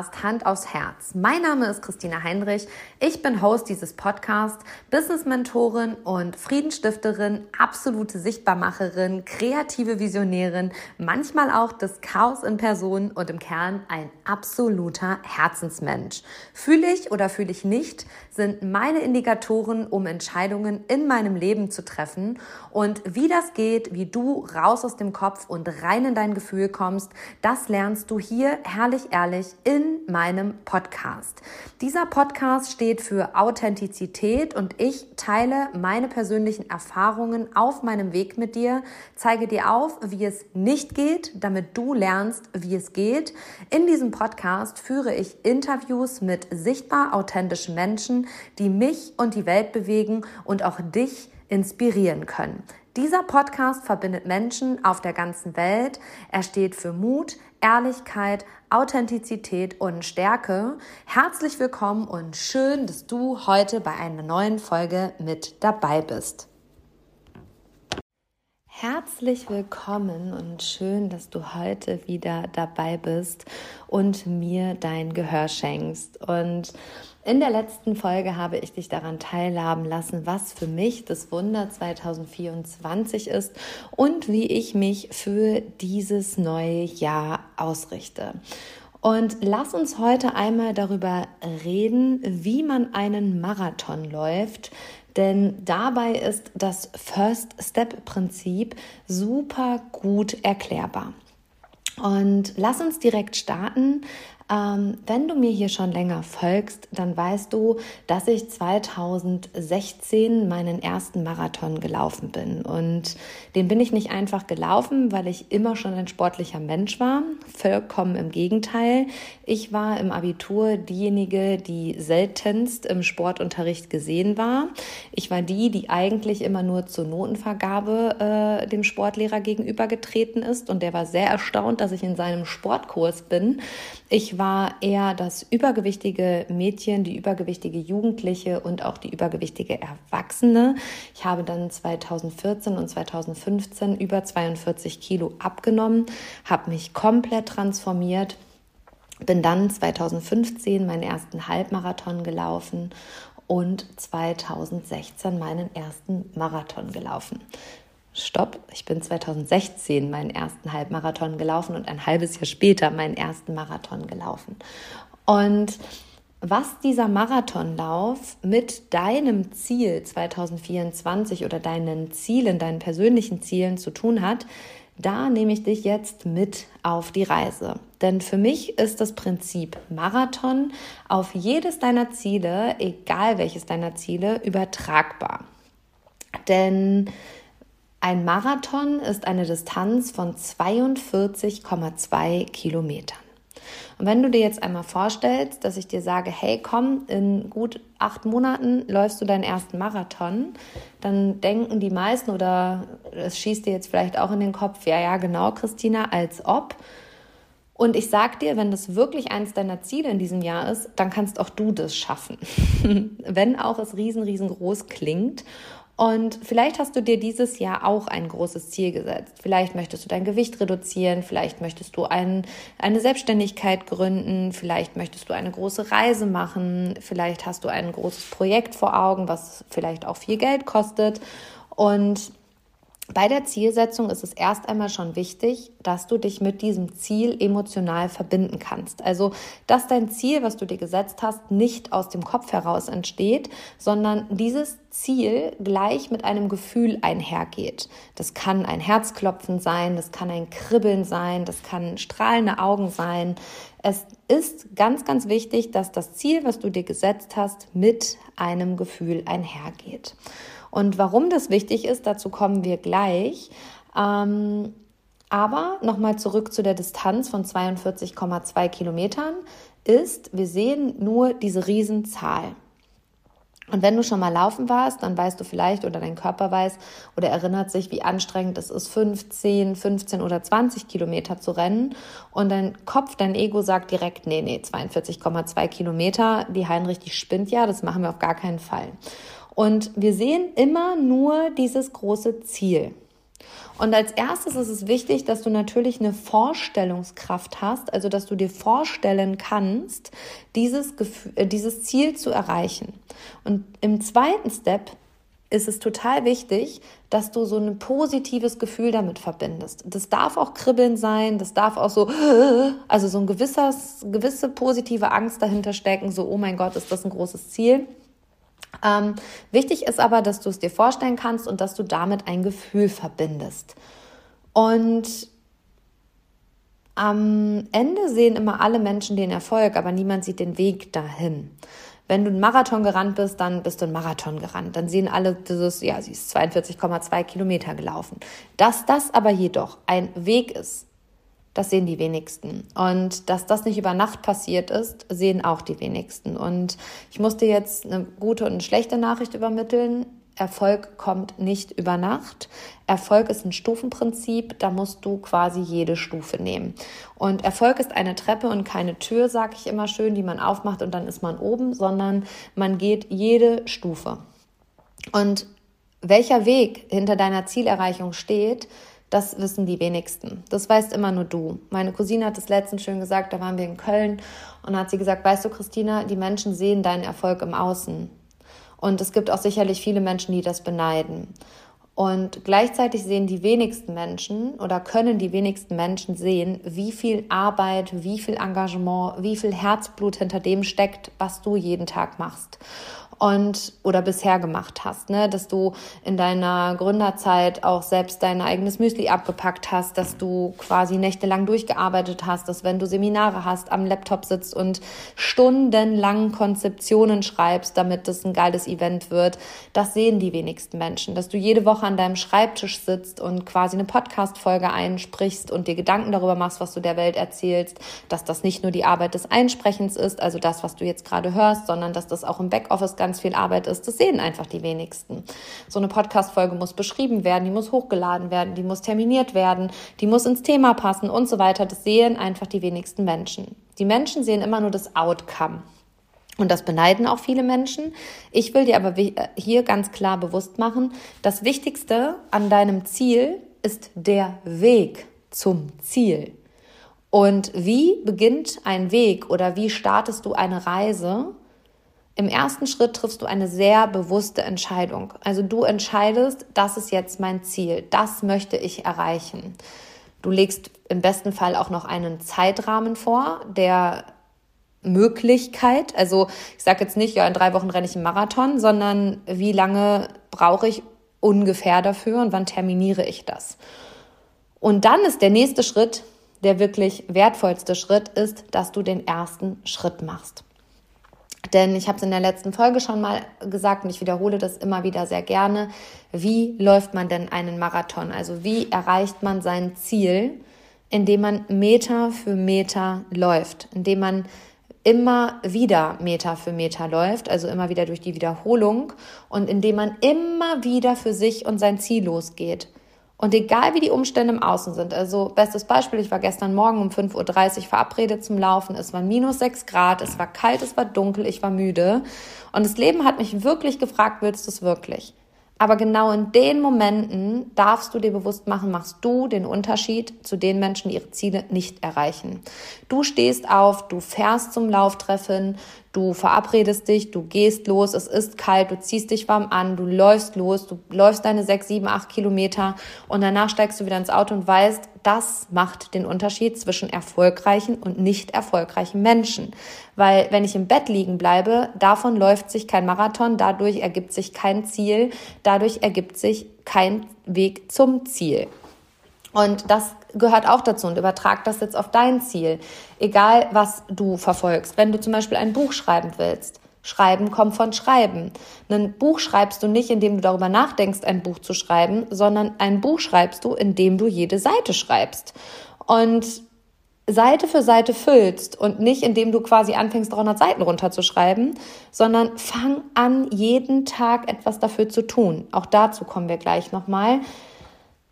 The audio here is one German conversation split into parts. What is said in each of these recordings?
Podcast Hand aufs Herz. Mein Name ist Christina Heinrich. Ich bin Host dieses Podcasts, Business-Mentorin und Friedensstifterin, absolute Sichtbarmacherin, kreative Visionärin, manchmal auch das Chaos in Person und im Kern ein absoluter Herzensmensch. Fühle ich oder fühle ich nicht, sind meine Indikatoren, um Entscheidungen in meinem Leben zu treffen. Und wie das geht, wie du raus aus dem Kopf und rein in dein Gefühl kommst, das lernst du hier herrlich ehrlich in meinem Podcast. Dieser Podcast steht für Authentizität und ich teile meine persönlichen Erfahrungen auf meinem Weg mit dir, zeige dir auf, wie es nicht geht, damit du lernst, wie es geht. In diesem Podcast führe ich Interviews mit sichtbar authentischen Menschen, die mich und die Welt bewegen und auch dich inspirieren können. Dieser Podcast verbindet Menschen auf der ganzen Welt. Er steht für Mut, Ehrlichkeit, Authentizität und Stärke. Herzlich willkommen und schön, dass du heute bei einer neuen Folge mit dabei bist. Herzlich willkommen und schön, dass du heute wieder dabei bist und mir dein Gehör schenkst. Und in der letzten Folge habe ich dich daran teilhaben lassen, was für mich das Wunder 2024 ist und wie ich mich für dieses neue Jahr ausrichte. Und lass uns heute einmal darüber reden, wie man einen Marathon läuft, denn dabei ist das First Step Prinzip super gut erklärbar. Und lass uns direkt starten. Ähm, wenn du mir hier schon länger folgst, dann weißt du, dass ich 2016 meinen ersten Marathon gelaufen bin. Und den bin ich nicht einfach gelaufen, weil ich immer schon ein sportlicher Mensch war. Vollkommen im Gegenteil. Ich war im Abitur diejenige, die seltenst im Sportunterricht gesehen war. Ich war die, die eigentlich immer nur zur Notenvergabe äh, dem Sportlehrer gegenübergetreten ist. Und der war sehr erstaunt, dass ich in seinem Sportkurs bin. Ich war eher das übergewichtige Mädchen, die übergewichtige Jugendliche und auch die übergewichtige Erwachsene. Ich habe dann 2014 und 2015 über 42 Kilo abgenommen, habe mich komplett transformiert, bin dann 2015 meinen ersten Halbmarathon gelaufen und 2016 meinen ersten Marathon gelaufen. Stopp, ich bin 2016 meinen ersten Halbmarathon gelaufen und ein halbes Jahr später meinen ersten Marathon gelaufen. Und was dieser Marathonlauf mit deinem Ziel 2024 oder deinen Zielen, deinen persönlichen Zielen zu tun hat, da nehme ich dich jetzt mit auf die Reise. Denn für mich ist das Prinzip Marathon auf jedes deiner Ziele, egal welches deiner Ziele, übertragbar. Denn ein Marathon ist eine Distanz von 42,2 Kilometern. Und wenn du dir jetzt einmal vorstellst, dass ich dir sage, hey, komm, in gut acht Monaten läufst du deinen ersten Marathon, dann denken die meisten oder es schießt dir jetzt vielleicht auch in den Kopf, ja, ja, genau, Christina, als ob. Und ich sag dir, wenn das wirklich eins deiner Ziele in diesem Jahr ist, dann kannst auch du das schaffen. wenn auch es riesen, riesengroß klingt. Und vielleicht hast du dir dieses Jahr auch ein großes Ziel gesetzt. Vielleicht möchtest du dein Gewicht reduzieren, vielleicht möchtest du ein, eine Selbstständigkeit gründen, vielleicht möchtest du eine große Reise machen, vielleicht hast du ein großes Projekt vor Augen, was vielleicht auch viel Geld kostet. Und bei der Zielsetzung ist es erst einmal schon wichtig, dass du dich mit diesem Ziel emotional verbinden kannst. Also, dass dein Ziel, was du dir gesetzt hast, nicht aus dem Kopf heraus entsteht, sondern dieses Ziel gleich mit einem Gefühl einhergeht. Das kann ein Herzklopfen sein, das kann ein Kribbeln sein, das kann strahlende Augen sein. Es ist ganz, ganz wichtig, dass das Ziel, was du dir gesetzt hast, mit einem Gefühl einhergeht. Und warum das wichtig ist, dazu kommen wir gleich. Ähm, aber nochmal zurück zu der Distanz von 42,2 Kilometern ist, wir sehen nur diese Riesenzahl. Und wenn du schon mal laufen warst, dann weißt du vielleicht oder dein Körper weiß oder erinnert sich, wie anstrengend es ist, 15, 15 oder 20 Kilometer zu rennen. Und dein Kopf, dein Ego sagt direkt, nee, nee, 42,2 Kilometer, die Heinrich, die spinnt ja, das machen wir auf gar keinen Fall. Und wir sehen immer nur dieses große Ziel. Und als erstes ist es wichtig, dass du natürlich eine Vorstellungskraft hast, also dass du dir vorstellen kannst, dieses, Gefühl, äh, dieses Ziel zu erreichen. Und im zweiten Step ist es total wichtig, dass du so ein positives Gefühl damit verbindest. Das darf auch kribbeln sein, das darf auch so, also so ein gewisses, gewisse positive Angst dahinter stecken, so, oh mein Gott, ist das ein großes Ziel. Ähm, wichtig ist aber, dass du es dir vorstellen kannst und dass du damit ein Gefühl verbindest. Und am Ende sehen immer alle Menschen den Erfolg, aber niemand sieht den Weg dahin. Wenn du einen Marathon gerannt bist, dann bist du einen Marathon gerannt. Dann sehen alle dieses, ja, sie ist 42,2 Kilometer gelaufen. Dass das aber jedoch ein Weg ist, das sehen die wenigsten. Und dass das nicht über Nacht passiert ist, sehen auch die wenigsten. Und ich musste jetzt eine gute und eine schlechte Nachricht übermitteln. Erfolg kommt nicht über Nacht. Erfolg ist ein Stufenprinzip, da musst du quasi jede Stufe nehmen. Und Erfolg ist eine Treppe und keine Tür, sage ich immer schön, die man aufmacht und dann ist man oben, sondern man geht jede Stufe. Und welcher Weg hinter deiner Zielerreichung steht, das wissen die wenigsten. Das weißt immer nur du. Meine Cousine hat es letztens schön gesagt, da waren wir in Köln und hat sie gesagt, weißt du, Christina, die Menschen sehen deinen Erfolg im Außen. Und es gibt auch sicherlich viele Menschen, die das beneiden. Und gleichzeitig sehen die wenigsten Menschen oder können die wenigsten Menschen sehen, wie viel Arbeit, wie viel Engagement, wie viel Herzblut hinter dem steckt, was du jeden Tag machst und oder bisher gemacht hast, ne? dass du in deiner Gründerzeit auch selbst dein eigenes Müsli abgepackt hast, dass du quasi nächtelang durchgearbeitet hast, dass wenn du Seminare hast, am Laptop sitzt und stundenlang Konzeptionen schreibst, damit das ein geiles Event wird. Das sehen die wenigsten Menschen, dass du jede Woche an deinem Schreibtisch sitzt und quasi eine Podcast-Folge einsprichst und dir Gedanken darüber machst, was du der Welt erzählst, dass das nicht nur die Arbeit des Einsprechens ist, also das, was du jetzt gerade hörst, sondern dass das auch im Backoffice ganz ganz viel Arbeit ist. Das sehen einfach die wenigsten. So eine Podcast-Folge muss beschrieben werden, die muss hochgeladen werden, die muss terminiert werden, die muss ins Thema passen und so weiter. Das sehen einfach die wenigsten Menschen. Die Menschen sehen immer nur das Outcome. Und das beneiden auch viele Menschen. Ich will dir aber hier ganz klar bewusst machen, das Wichtigste an deinem Ziel ist der Weg zum Ziel. Und wie beginnt ein Weg oder wie startest du eine Reise? Im ersten Schritt triffst du eine sehr bewusste Entscheidung. Also du entscheidest, das ist jetzt mein Ziel, das möchte ich erreichen. Du legst im besten Fall auch noch einen Zeitrahmen vor, der Möglichkeit. Also ich sage jetzt nicht, ja, in drei Wochen renne ich einen Marathon, sondern wie lange brauche ich ungefähr dafür und wann terminiere ich das? Und dann ist der nächste Schritt, der wirklich wertvollste Schritt, ist, dass du den ersten Schritt machst. Denn ich habe es in der letzten Folge schon mal gesagt und ich wiederhole das immer wieder sehr gerne. Wie läuft man denn einen Marathon? Also wie erreicht man sein Ziel, indem man Meter für Meter läuft, indem man immer wieder Meter für Meter läuft, also immer wieder durch die Wiederholung und indem man immer wieder für sich und sein Ziel losgeht. Und egal wie die Umstände im Außen sind, also bestes Beispiel, ich war gestern Morgen um 5.30 Uhr verabredet zum Laufen, es waren minus 6 Grad, es war kalt, es war dunkel, ich war müde. Und das Leben hat mich wirklich gefragt, willst du es wirklich? Aber genau in den Momenten darfst du dir bewusst machen, machst du den Unterschied zu den Menschen, die ihre Ziele nicht erreichen. Du stehst auf, du fährst zum Lauftreffen, Du verabredest dich, du gehst los, es ist kalt, du ziehst dich warm an, du läufst los, du läufst deine sechs, sieben, acht Kilometer und danach steigst du wieder ins Auto und weißt, das macht den Unterschied zwischen erfolgreichen und nicht erfolgreichen Menschen. Weil wenn ich im Bett liegen bleibe, davon läuft sich kein Marathon, dadurch ergibt sich kein Ziel, dadurch ergibt sich kein Weg zum Ziel. Und das gehört auch dazu und übertrag das jetzt auf dein Ziel. Egal, was du verfolgst. Wenn du zum Beispiel ein Buch schreiben willst, Schreiben kommt von Schreiben. Ein Buch schreibst du nicht, indem du darüber nachdenkst, ein Buch zu schreiben, sondern ein Buch schreibst du, indem du jede Seite schreibst. Und Seite für Seite füllst und nicht indem du quasi anfängst, 300 Seiten runterzuschreiben, sondern fang an, jeden Tag etwas dafür zu tun. Auch dazu kommen wir gleich nochmal.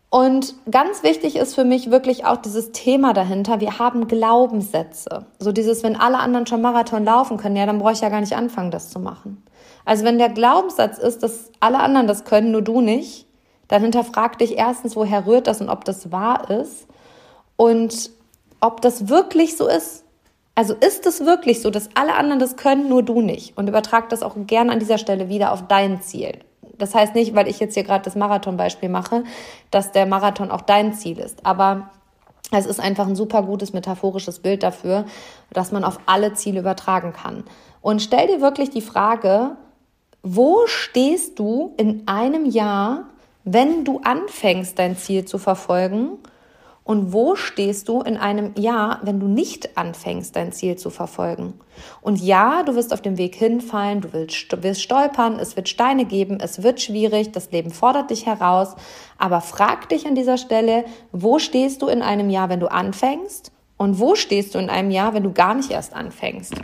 Und ganz wichtig ist für mich wirklich auch dieses Thema dahinter. Wir haben Glaubenssätze. So dieses, wenn alle anderen schon Marathon laufen können, ja, dann brauche ich ja gar nicht anfangen, das zu machen. Also wenn der Glaubenssatz ist, dass alle anderen das können, nur du nicht, dann hinterfrag dich erstens, woher rührt das und ob das wahr ist und ob das wirklich so ist. Also ist es wirklich so, dass alle anderen das können, nur du nicht? Und übertrag das auch gerne an dieser Stelle wieder auf dein Ziel. Das heißt nicht, weil ich jetzt hier gerade das Marathon-Beispiel mache, dass der Marathon auch dein Ziel ist. Aber es ist einfach ein super gutes metaphorisches Bild dafür, dass man auf alle Ziele übertragen kann. Und stell dir wirklich die Frage, wo stehst du in einem Jahr, wenn du anfängst, dein Ziel zu verfolgen? Und wo stehst du in einem Jahr, wenn du nicht anfängst, dein Ziel zu verfolgen? Und ja, du wirst auf dem Weg hinfallen, du wirst, stolpern, es wird Steine geben, es wird schwierig, das Leben fordert dich heraus. Aber frag dich an dieser Stelle, wo stehst du in einem Jahr, wenn du anfängst? Und wo stehst du in einem Jahr, wenn du gar nicht erst anfängst?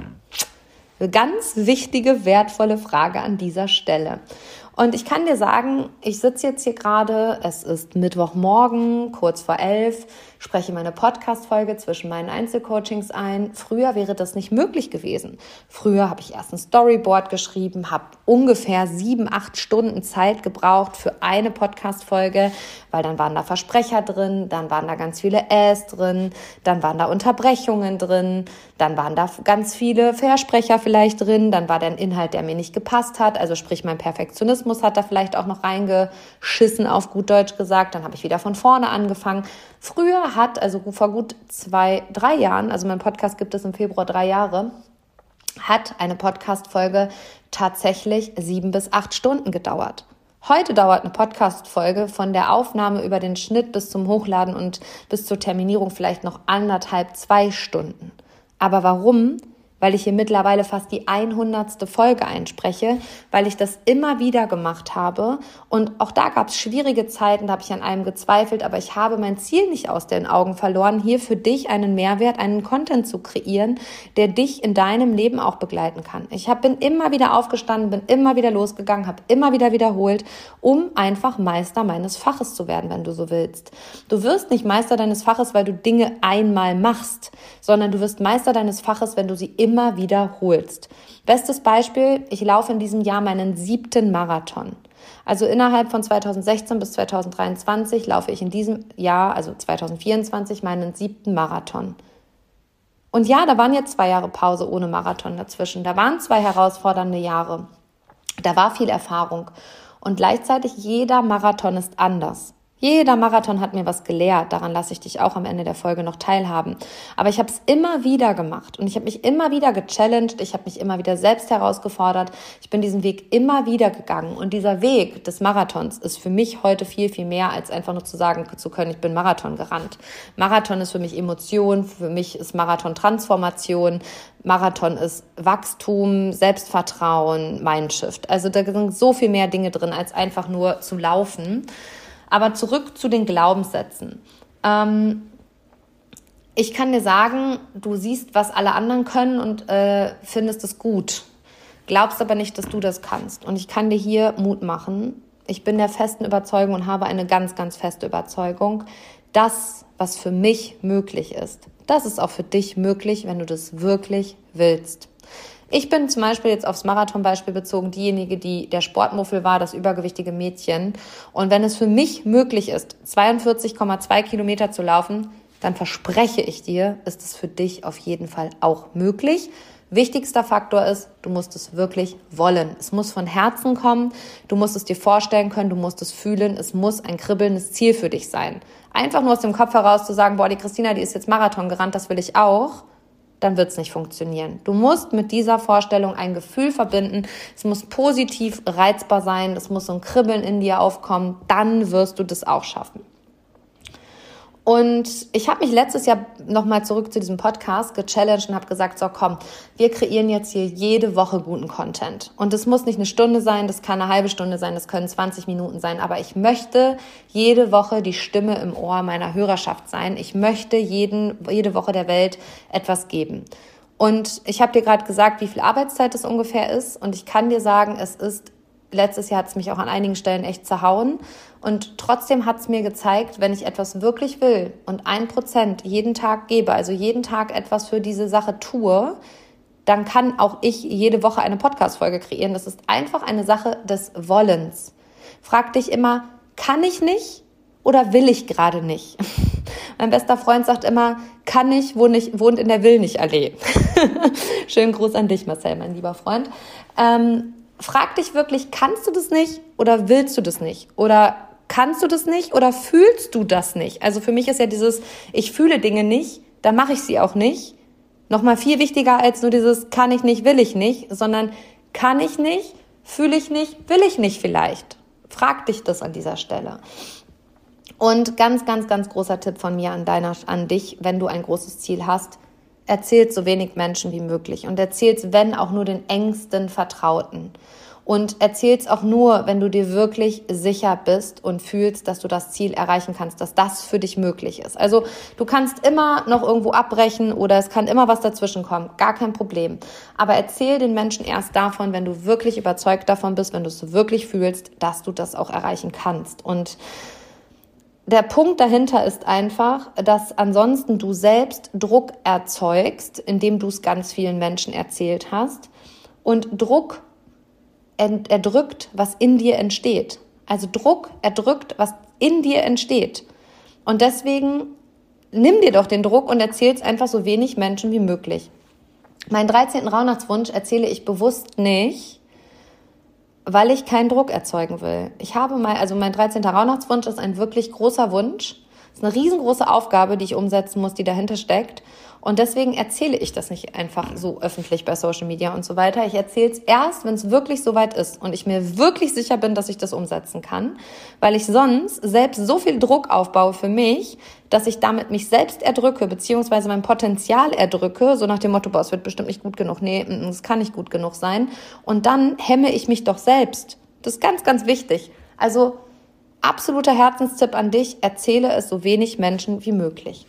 Ganz wichtige, wertvolle Frage an dieser Stelle. Und ich kann dir sagen, ich sitze jetzt hier gerade, es ist Mittwochmorgen, kurz vor elf spreche meine Podcast-Folge zwischen meinen Einzelcoachings ein. Früher wäre das nicht möglich gewesen. Früher habe ich erst ein Storyboard geschrieben, habe ungefähr sieben, acht Stunden Zeit gebraucht für eine Podcast-Folge, weil dann waren da Versprecher drin, dann waren da ganz viele Äs drin, dann waren da Unterbrechungen drin, dann waren da ganz viele Versprecher vielleicht drin, dann war der Inhalt, der mir nicht gepasst hat, also sprich mein Perfektionismus hat da vielleicht auch noch reingeschissen, auf gut Deutsch gesagt, dann habe ich wieder von vorne angefangen. Früher hat, also vor gut zwei, drei Jahren, also mein Podcast gibt es im Februar drei Jahre, hat eine Podcast-Folge tatsächlich sieben bis acht Stunden gedauert. Heute dauert eine Podcast-Folge von der Aufnahme über den Schnitt bis zum Hochladen und bis zur Terminierung vielleicht noch anderthalb, zwei Stunden. Aber warum? Weil ich hier mittlerweile fast die 100. Folge einspreche, weil ich das immer wieder gemacht habe. Und auch da gab es schwierige Zeiten, da habe ich an einem gezweifelt, aber ich habe mein Ziel nicht aus den Augen verloren, hier für dich einen Mehrwert, einen Content zu kreieren, der dich in deinem Leben auch begleiten kann. Ich hab, bin immer wieder aufgestanden, bin immer wieder losgegangen, habe immer wieder wiederholt, um einfach Meister meines Faches zu werden, wenn du so willst. Du wirst nicht Meister deines Faches, weil du Dinge einmal machst, sondern du wirst Meister deines Faches, wenn du sie immer wiederholst. Bestes Beispiel, ich laufe in diesem Jahr meinen siebten Marathon. Also innerhalb von 2016 bis 2023 laufe ich in diesem Jahr, also 2024, meinen siebten Marathon. Und ja, da waren jetzt zwei Jahre Pause ohne Marathon dazwischen. Da waren zwei herausfordernde Jahre. Da war viel Erfahrung. Und gleichzeitig jeder Marathon ist anders. Jeder Marathon hat mir was gelehrt. Daran lasse ich dich auch am Ende der Folge noch teilhaben. Aber ich habe es immer wieder gemacht und ich habe mich immer wieder gechallenged. Ich habe mich immer wieder selbst herausgefordert. Ich bin diesen Weg immer wieder gegangen. Und dieser Weg des Marathons ist für mich heute viel, viel mehr, als einfach nur zu sagen zu können, ich bin Marathon gerannt. Marathon ist für mich Emotion. Für mich ist Marathon Transformation. Marathon ist Wachstum, Selbstvertrauen, Mindshift. Also da sind so viel mehr Dinge drin, als einfach nur zu laufen. Aber zurück zu den Glaubenssätzen. Ähm, ich kann dir sagen, du siehst, was alle anderen können und äh, findest es gut. Glaubst aber nicht, dass du das kannst. Und ich kann dir hier Mut machen. Ich bin der festen Überzeugung und habe eine ganz, ganz feste Überzeugung, das, was für mich möglich ist, das ist auch für dich möglich, wenn du das wirklich willst. Ich bin zum Beispiel jetzt aufs Marathonbeispiel bezogen diejenige, die der Sportmuffel war, das übergewichtige Mädchen. Und wenn es für mich möglich ist, 42,2 Kilometer zu laufen, dann verspreche ich dir, ist es für dich auf jeden Fall auch möglich. Wichtigster Faktor ist, du musst es wirklich wollen. Es muss von Herzen kommen, du musst es dir vorstellen können, du musst es fühlen, es muss ein kribbelndes Ziel für dich sein. Einfach nur aus dem Kopf heraus zu sagen, boah, die Christina, die ist jetzt Marathon gerannt, das will ich auch dann wird es nicht funktionieren. Du musst mit dieser Vorstellung ein Gefühl verbinden. Es muss positiv reizbar sein. Es muss so ein Kribbeln in dir aufkommen. Dann wirst du das auch schaffen. Und ich habe mich letztes Jahr nochmal zurück zu diesem Podcast gechallenged und habe gesagt, so komm, wir kreieren jetzt hier jede Woche guten Content. Und es muss nicht eine Stunde sein, das kann eine halbe Stunde sein, das können 20 Minuten sein, aber ich möchte jede Woche die Stimme im Ohr meiner Hörerschaft sein. Ich möchte jeden, jede Woche der Welt etwas geben. Und ich habe dir gerade gesagt, wie viel Arbeitszeit es ungefähr ist. Und ich kann dir sagen, es ist letztes Jahr hat es mich auch an einigen Stellen echt zerhauen. Und trotzdem hat es mir gezeigt, wenn ich etwas wirklich will und ein Prozent jeden Tag gebe, also jeden Tag etwas für diese Sache tue, dann kann auch ich jede Woche eine Podcast-Folge kreieren. Das ist einfach eine Sache des Wollens. Frag dich immer, kann ich nicht oder will ich gerade nicht? Mein bester Freund sagt immer, kann ich, wohnt, ich, wohnt in der Will nicht Allee. Schönen Gruß an dich, Marcel, mein lieber Freund. Ähm, frag dich wirklich, kannst du das nicht oder willst du das nicht? Oder kannst du das nicht oder fühlst du das nicht? Also für mich ist ja dieses, ich fühle Dinge nicht, dann mache ich sie auch nicht. Nochmal viel wichtiger als nur dieses, kann ich nicht, will ich nicht, sondern kann ich nicht, fühle ich nicht, will ich nicht vielleicht. Frag dich das an dieser Stelle. Und ganz, ganz, ganz großer Tipp von mir an deiner, an dich, wenn du ein großes Ziel hast, erzählt so wenig Menschen wie möglich und erzähl's, wenn auch nur den engsten Vertrauten. Und erzähl's auch nur, wenn du dir wirklich sicher bist und fühlst, dass du das Ziel erreichen kannst, dass das für dich möglich ist. Also du kannst immer noch irgendwo abbrechen oder es kann immer was dazwischen kommen, gar kein Problem. Aber erzähl den Menschen erst davon, wenn du wirklich überzeugt davon bist, wenn du es wirklich fühlst, dass du das auch erreichen kannst. Und der Punkt dahinter ist einfach, dass ansonsten du selbst Druck erzeugst, indem du es ganz vielen Menschen erzählt hast. Und Druck erdrückt, was in dir entsteht. Also Druck erdrückt, was in dir entsteht. Und deswegen nimm dir doch den Druck und erzähl es einfach so wenig Menschen wie möglich. Meinen 13. Rauhnachtswunsch erzähle ich bewusst nicht, weil ich keinen Druck erzeugen will. Ich habe mal, also mein 13. Rauhnachtswunsch ist ein wirklich großer Wunsch. Es ist eine riesengroße Aufgabe, die ich umsetzen muss, die dahinter steckt. Und deswegen erzähle ich das nicht einfach so öffentlich bei Social Media und so weiter. Ich erzähle es erst, wenn es wirklich soweit ist und ich mir wirklich sicher bin, dass ich das umsetzen kann, weil ich sonst selbst so viel Druck aufbaue für mich, dass ich damit mich selbst erdrücke, beziehungsweise mein Potenzial erdrücke, so nach dem Motto, boah, es wird bestimmt nicht gut genug, nee, es kann nicht gut genug sein. Und dann hemme ich mich doch selbst. Das ist ganz, ganz wichtig. Also absoluter Herzenstipp an dich, erzähle es so wenig Menschen wie möglich.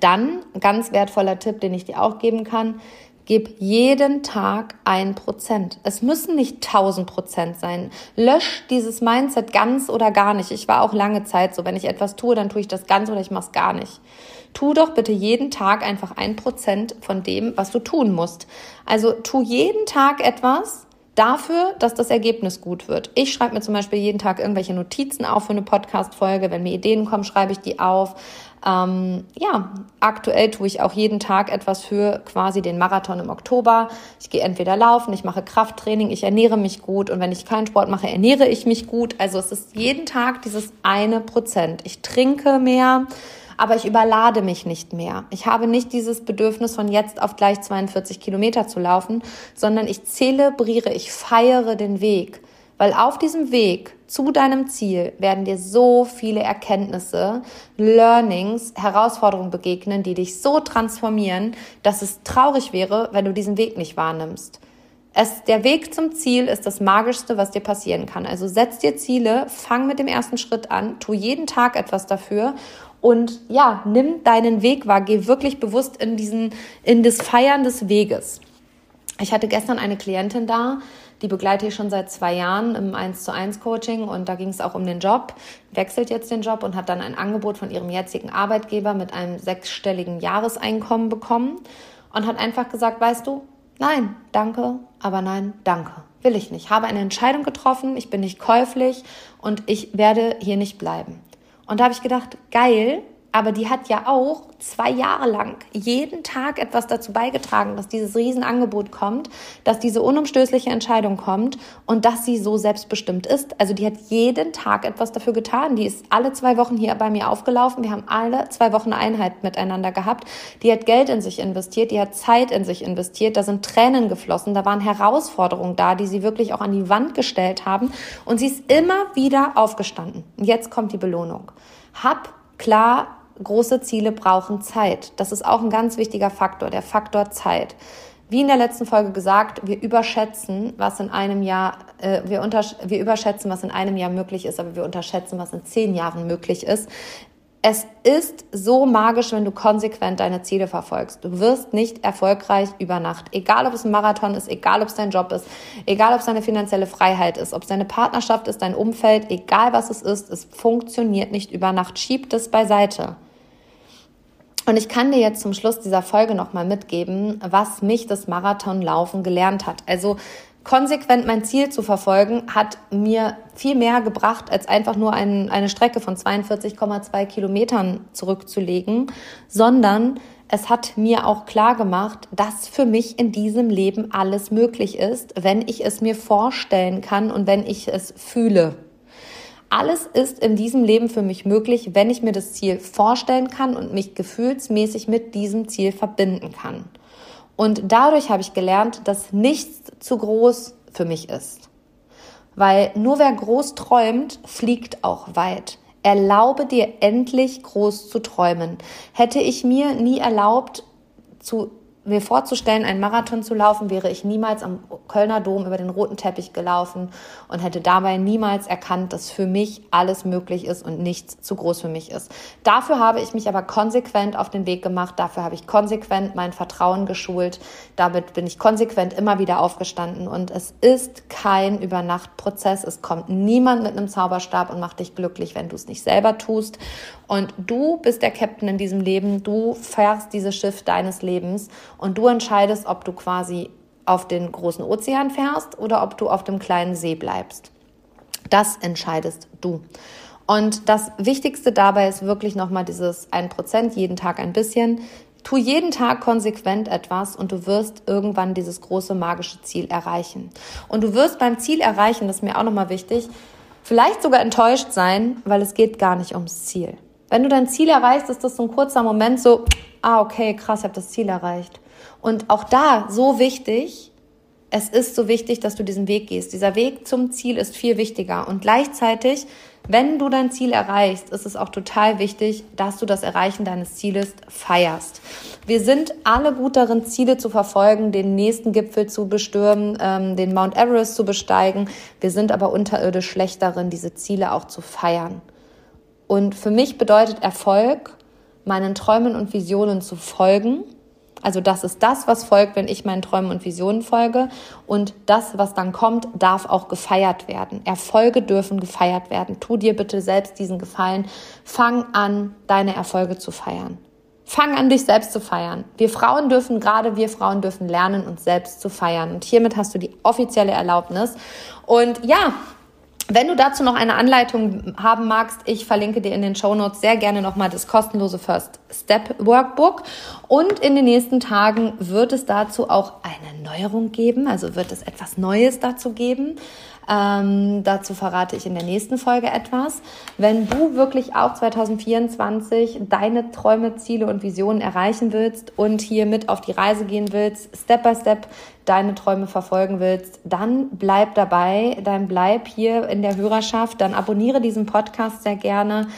Dann, ganz wertvoller Tipp, den ich dir auch geben kann, gib jeden Tag ein Prozent. Es müssen nicht tausend Prozent sein. Lösch dieses Mindset ganz oder gar nicht. Ich war auch lange Zeit so, wenn ich etwas tue, dann tue ich das ganz oder ich mache es gar nicht. Tu doch bitte jeden Tag einfach ein Prozent von dem, was du tun musst. Also tu jeden Tag etwas, dafür, dass das Ergebnis gut wird. Ich schreibe mir zum Beispiel jeden Tag irgendwelche Notizen auf für eine Podcast-Folge. Wenn mir Ideen kommen, schreibe ich die auf. Ähm, ja, aktuell tue ich auch jeden Tag etwas für quasi den Marathon im Oktober. Ich gehe entweder laufen, ich mache Krafttraining, ich ernähre mich gut und wenn ich keinen Sport mache, ernähre ich mich gut. Also es ist jeden Tag dieses eine Prozent. Ich trinke mehr aber ich überlade mich nicht mehr. Ich habe nicht dieses Bedürfnis von jetzt auf gleich 42 Kilometer zu laufen, sondern ich zelebriere, ich feiere den Weg. Weil auf diesem Weg zu deinem Ziel werden dir so viele Erkenntnisse, Learnings, Herausforderungen begegnen, die dich so transformieren, dass es traurig wäre, wenn du diesen Weg nicht wahrnimmst. Es, der Weg zum Ziel ist das Magischste, was dir passieren kann. Also setz dir Ziele, fang mit dem ersten Schritt an, tu jeden Tag etwas dafür und ja, nimm deinen Weg wahr, geh wirklich bewusst in diesen, in das Feiern des Weges. Ich hatte gestern eine Klientin da, die begleite ich schon seit zwei Jahren im 1 zu 1 Coaching und da ging es auch um den Job, wechselt jetzt den Job und hat dann ein Angebot von ihrem jetzigen Arbeitgeber mit einem sechsstelligen Jahreseinkommen bekommen und hat einfach gesagt, weißt du, nein, danke, aber nein, danke, will ich nicht. Habe eine Entscheidung getroffen, ich bin nicht käuflich und ich werde hier nicht bleiben. Und da habe ich gedacht, geil, aber die hat ja auch zwei Jahre lang jeden Tag etwas dazu beigetragen, dass dieses Riesenangebot kommt, dass diese unumstößliche Entscheidung kommt und dass sie so selbstbestimmt ist. Also die hat jeden Tag etwas dafür getan. Die ist alle zwei Wochen hier bei mir aufgelaufen. Wir haben alle zwei Wochen Einheit miteinander gehabt. Die hat Geld in sich investiert, die hat Zeit in sich investiert. Da sind Tränen geflossen, da waren Herausforderungen da, die sie wirklich auch an die Wand gestellt haben. Und sie ist immer wieder aufgestanden. Jetzt kommt die Belohnung. Hab klar große Ziele brauchen Zeit. Das ist auch ein ganz wichtiger Faktor, der Faktor Zeit. Wie in der letzten Folge gesagt, wir überschätzen, was in einem Jahr, äh, wir, wir überschätzen, was in einem Jahr möglich ist, aber wir unterschätzen, was in zehn Jahren möglich ist. Es ist so magisch, wenn du konsequent deine Ziele verfolgst. Du wirst nicht erfolgreich über Nacht. Egal, ob es ein Marathon ist, egal, ob es dein Job ist, egal, ob es deine finanzielle Freiheit ist, ob es deine Partnerschaft ist, dein Umfeld, egal was es ist, es funktioniert nicht über Nacht. Schieb das beiseite. Und ich kann dir jetzt zum Schluss dieser Folge nochmal mitgeben, was mich das Marathonlaufen gelernt hat. Also konsequent mein Ziel zu verfolgen, hat mir viel mehr gebracht, als einfach nur ein, eine Strecke von 42,2 Kilometern zurückzulegen, sondern es hat mir auch klar gemacht, dass für mich in diesem Leben alles möglich ist, wenn ich es mir vorstellen kann und wenn ich es fühle. Alles ist in diesem Leben für mich möglich, wenn ich mir das Ziel vorstellen kann und mich gefühlsmäßig mit diesem Ziel verbinden kann. Und dadurch habe ich gelernt, dass nichts zu groß für mich ist. Weil nur wer groß träumt, fliegt auch weit. Erlaube dir endlich groß zu träumen. Hätte ich mir nie erlaubt, zu mir vorzustellen, einen Marathon zu laufen, wäre ich niemals am Kölner Dom über den roten Teppich gelaufen und hätte dabei niemals erkannt, dass für mich alles möglich ist und nichts zu groß für mich ist. Dafür habe ich mich aber konsequent auf den Weg gemacht, dafür habe ich konsequent mein Vertrauen geschult, damit bin ich konsequent immer wieder aufgestanden und es ist kein Übernachtprozess, es kommt niemand mit einem Zauberstab und macht dich glücklich, wenn du es nicht selber tust und du bist der Captain in diesem Leben, du fährst dieses Schiff deines Lebens und du entscheidest, ob du quasi auf den großen Ozean fährst oder ob du auf dem kleinen See bleibst. Das entscheidest du. Und das Wichtigste dabei ist wirklich nochmal dieses 1%, jeden Tag ein bisschen. Tu jeden Tag konsequent etwas und du wirst irgendwann dieses große magische Ziel erreichen. Und du wirst beim Ziel erreichen, das ist mir auch nochmal wichtig, vielleicht sogar enttäuscht sein, weil es geht gar nicht ums Ziel. Wenn du dein Ziel erreichst, ist das so ein kurzer Moment so, ah, okay, krass, ich habe das Ziel erreicht. Und auch da so wichtig, es ist so wichtig, dass du diesen Weg gehst. Dieser Weg zum Ziel ist viel wichtiger. Und gleichzeitig, wenn du dein Ziel erreichst, ist es auch total wichtig, dass du das Erreichen deines Zieles feierst. Wir sind alle gut darin, Ziele zu verfolgen, den nächsten Gipfel zu bestürmen, ähm, den Mount Everest zu besteigen. Wir sind aber unterirdisch schlecht darin, diese Ziele auch zu feiern. Und für mich bedeutet Erfolg, meinen Träumen und Visionen zu folgen also das ist das, was folgt, wenn ich meinen Träumen und Visionen folge. Und das, was dann kommt, darf auch gefeiert werden. Erfolge dürfen gefeiert werden. Tu dir bitte selbst diesen Gefallen. Fang an, deine Erfolge zu feiern. Fang an, dich selbst zu feiern. Wir Frauen dürfen, gerade wir Frauen dürfen lernen, uns selbst zu feiern. Und hiermit hast du die offizielle Erlaubnis. Und ja, wenn du dazu noch eine Anleitung haben magst, ich verlinke dir in den Show Notes sehr gerne nochmal das kostenlose First Step Workbook. Und in den nächsten Tagen wird es dazu auch eine Neuerung geben, also wird es etwas Neues dazu geben. Ähm, dazu verrate ich in der nächsten Folge etwas. Wenn du wirklich auch 2024 deine Träume, Ziele und Visionen erreichen willst und hier mit auf die Reise gehen willst, Step by Step deine Träume verfolgen willst, dann bleib dabei, dann bleib hier in der Hörerschaft, dann abonniere diesen Podcast sehr gerne.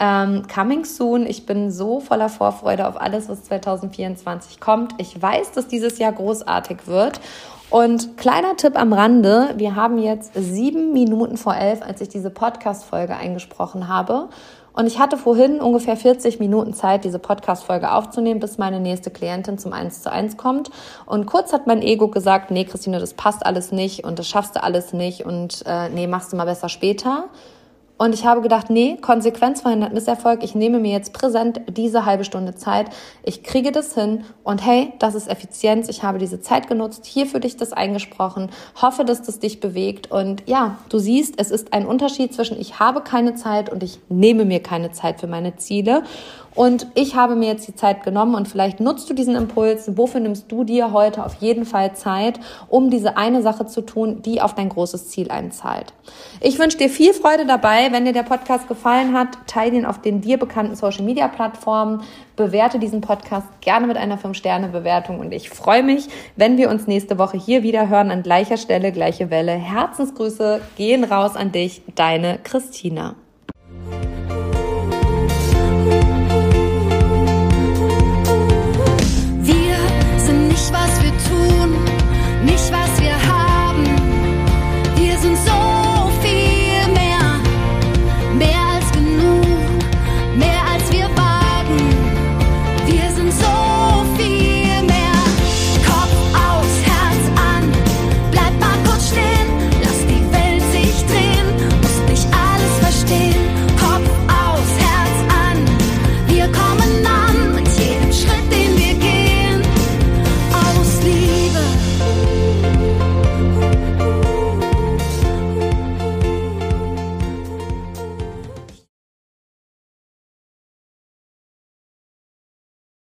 Ähm, coming soon. Ich bin so voller Vorfreude auf alles, was 2024 kommt. Ich weiß, dass dieses Jahr großartig wird und kleiner Tipp am Rande, wir haben jetzt sieben Minuten vor elf, als ich diese Podcast-Folge eingesprochen habe. Und ich hatte vorhin ungefähr 40 Minuten Zeit, diese Podcast-Folge aufzunehmen, bis meine nächste Klientin zum 1 zu 1 kommt. Und kurz hat mein Ego gesagt, nee, Christine, das passt alles nicht und das schaffst du alles nicht und äh, nee, machst du mal besser später. Und ich habe gedacht, nee, Konsequenz verhindert Misserfolg. Ich nehme mir jetzt präsent diese halbe Stunde Zeit. Ich kriege das hin und hey, das ist Effizienz. Ich habe diese Zeit genutzt, hier für dich das eingesprochen. Hoffe, dass das dich bewegt. Und ja, du siehst, es ist ein Unterschied zwischen ich habe keine Zeit und ich nehme mir keine Zeit für meine Ziele. Und ich habe mir jetzt die Zeit genommen und vielleicht nutzt du diesen Impuls. Wofür nimmst du dir heute auf jeden Fall Zeit, um diese eine Sache zu tun, die auf dein großes Ziel einzahlt? Ich wünsche dir viel Freude dabei. Wenn dir der Podcast gefallen hat, teile ihn auf den dir bekannten Social Media Plattformen. Bewerte diesen Podcast gerne mit einer 5-Sterne-Bewertung und ich freue mich, wenn wir uns nächste Woche hier wieder hören an gleicher Stelle, gleiche Welle. Herzensgrüße gehen raus an dich, deine Christina.